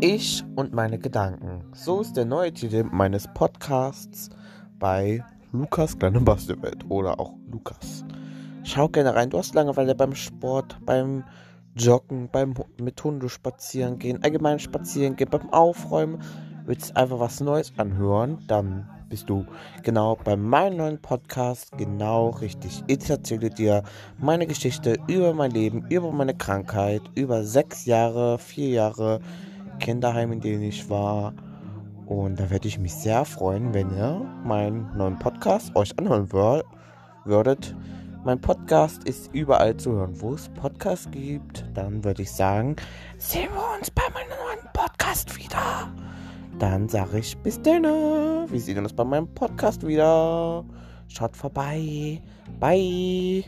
Ich und meine Gedanken. So ist der neue Titel meines Podcasts bei Lukas kleine Bastelwelt oder auch Lukas. Schau gerne rein. Du hast Langeweile beim Sport, beim Joggen, beim mit Hunde spazieren gehen, allgemein spazieren gehen, beim Aufräumen. Willst einfach was Neues anhören, dann bist du genau bei meinem neuen Podcast genau richtig. Ich erzähle dir meine Geschichte über mein Leben, über meine Krankheit, über sechs Jahre, vier Jahre Kinderheim, in denen ich war. Und da werde ich mich sehr freuen, wenn ihr meinen neuen Podcast euch anhören würdet. Mein Podcast ist überall zu hören, wo es Podcasts gibt. Dann würde ich sagen, sehen wir uns bei meinem neuen Podcast wieder. Dann sage ich bis dann. Wir sehen uns bei meinem Podcast wieder. Schaut vorbei. Bye.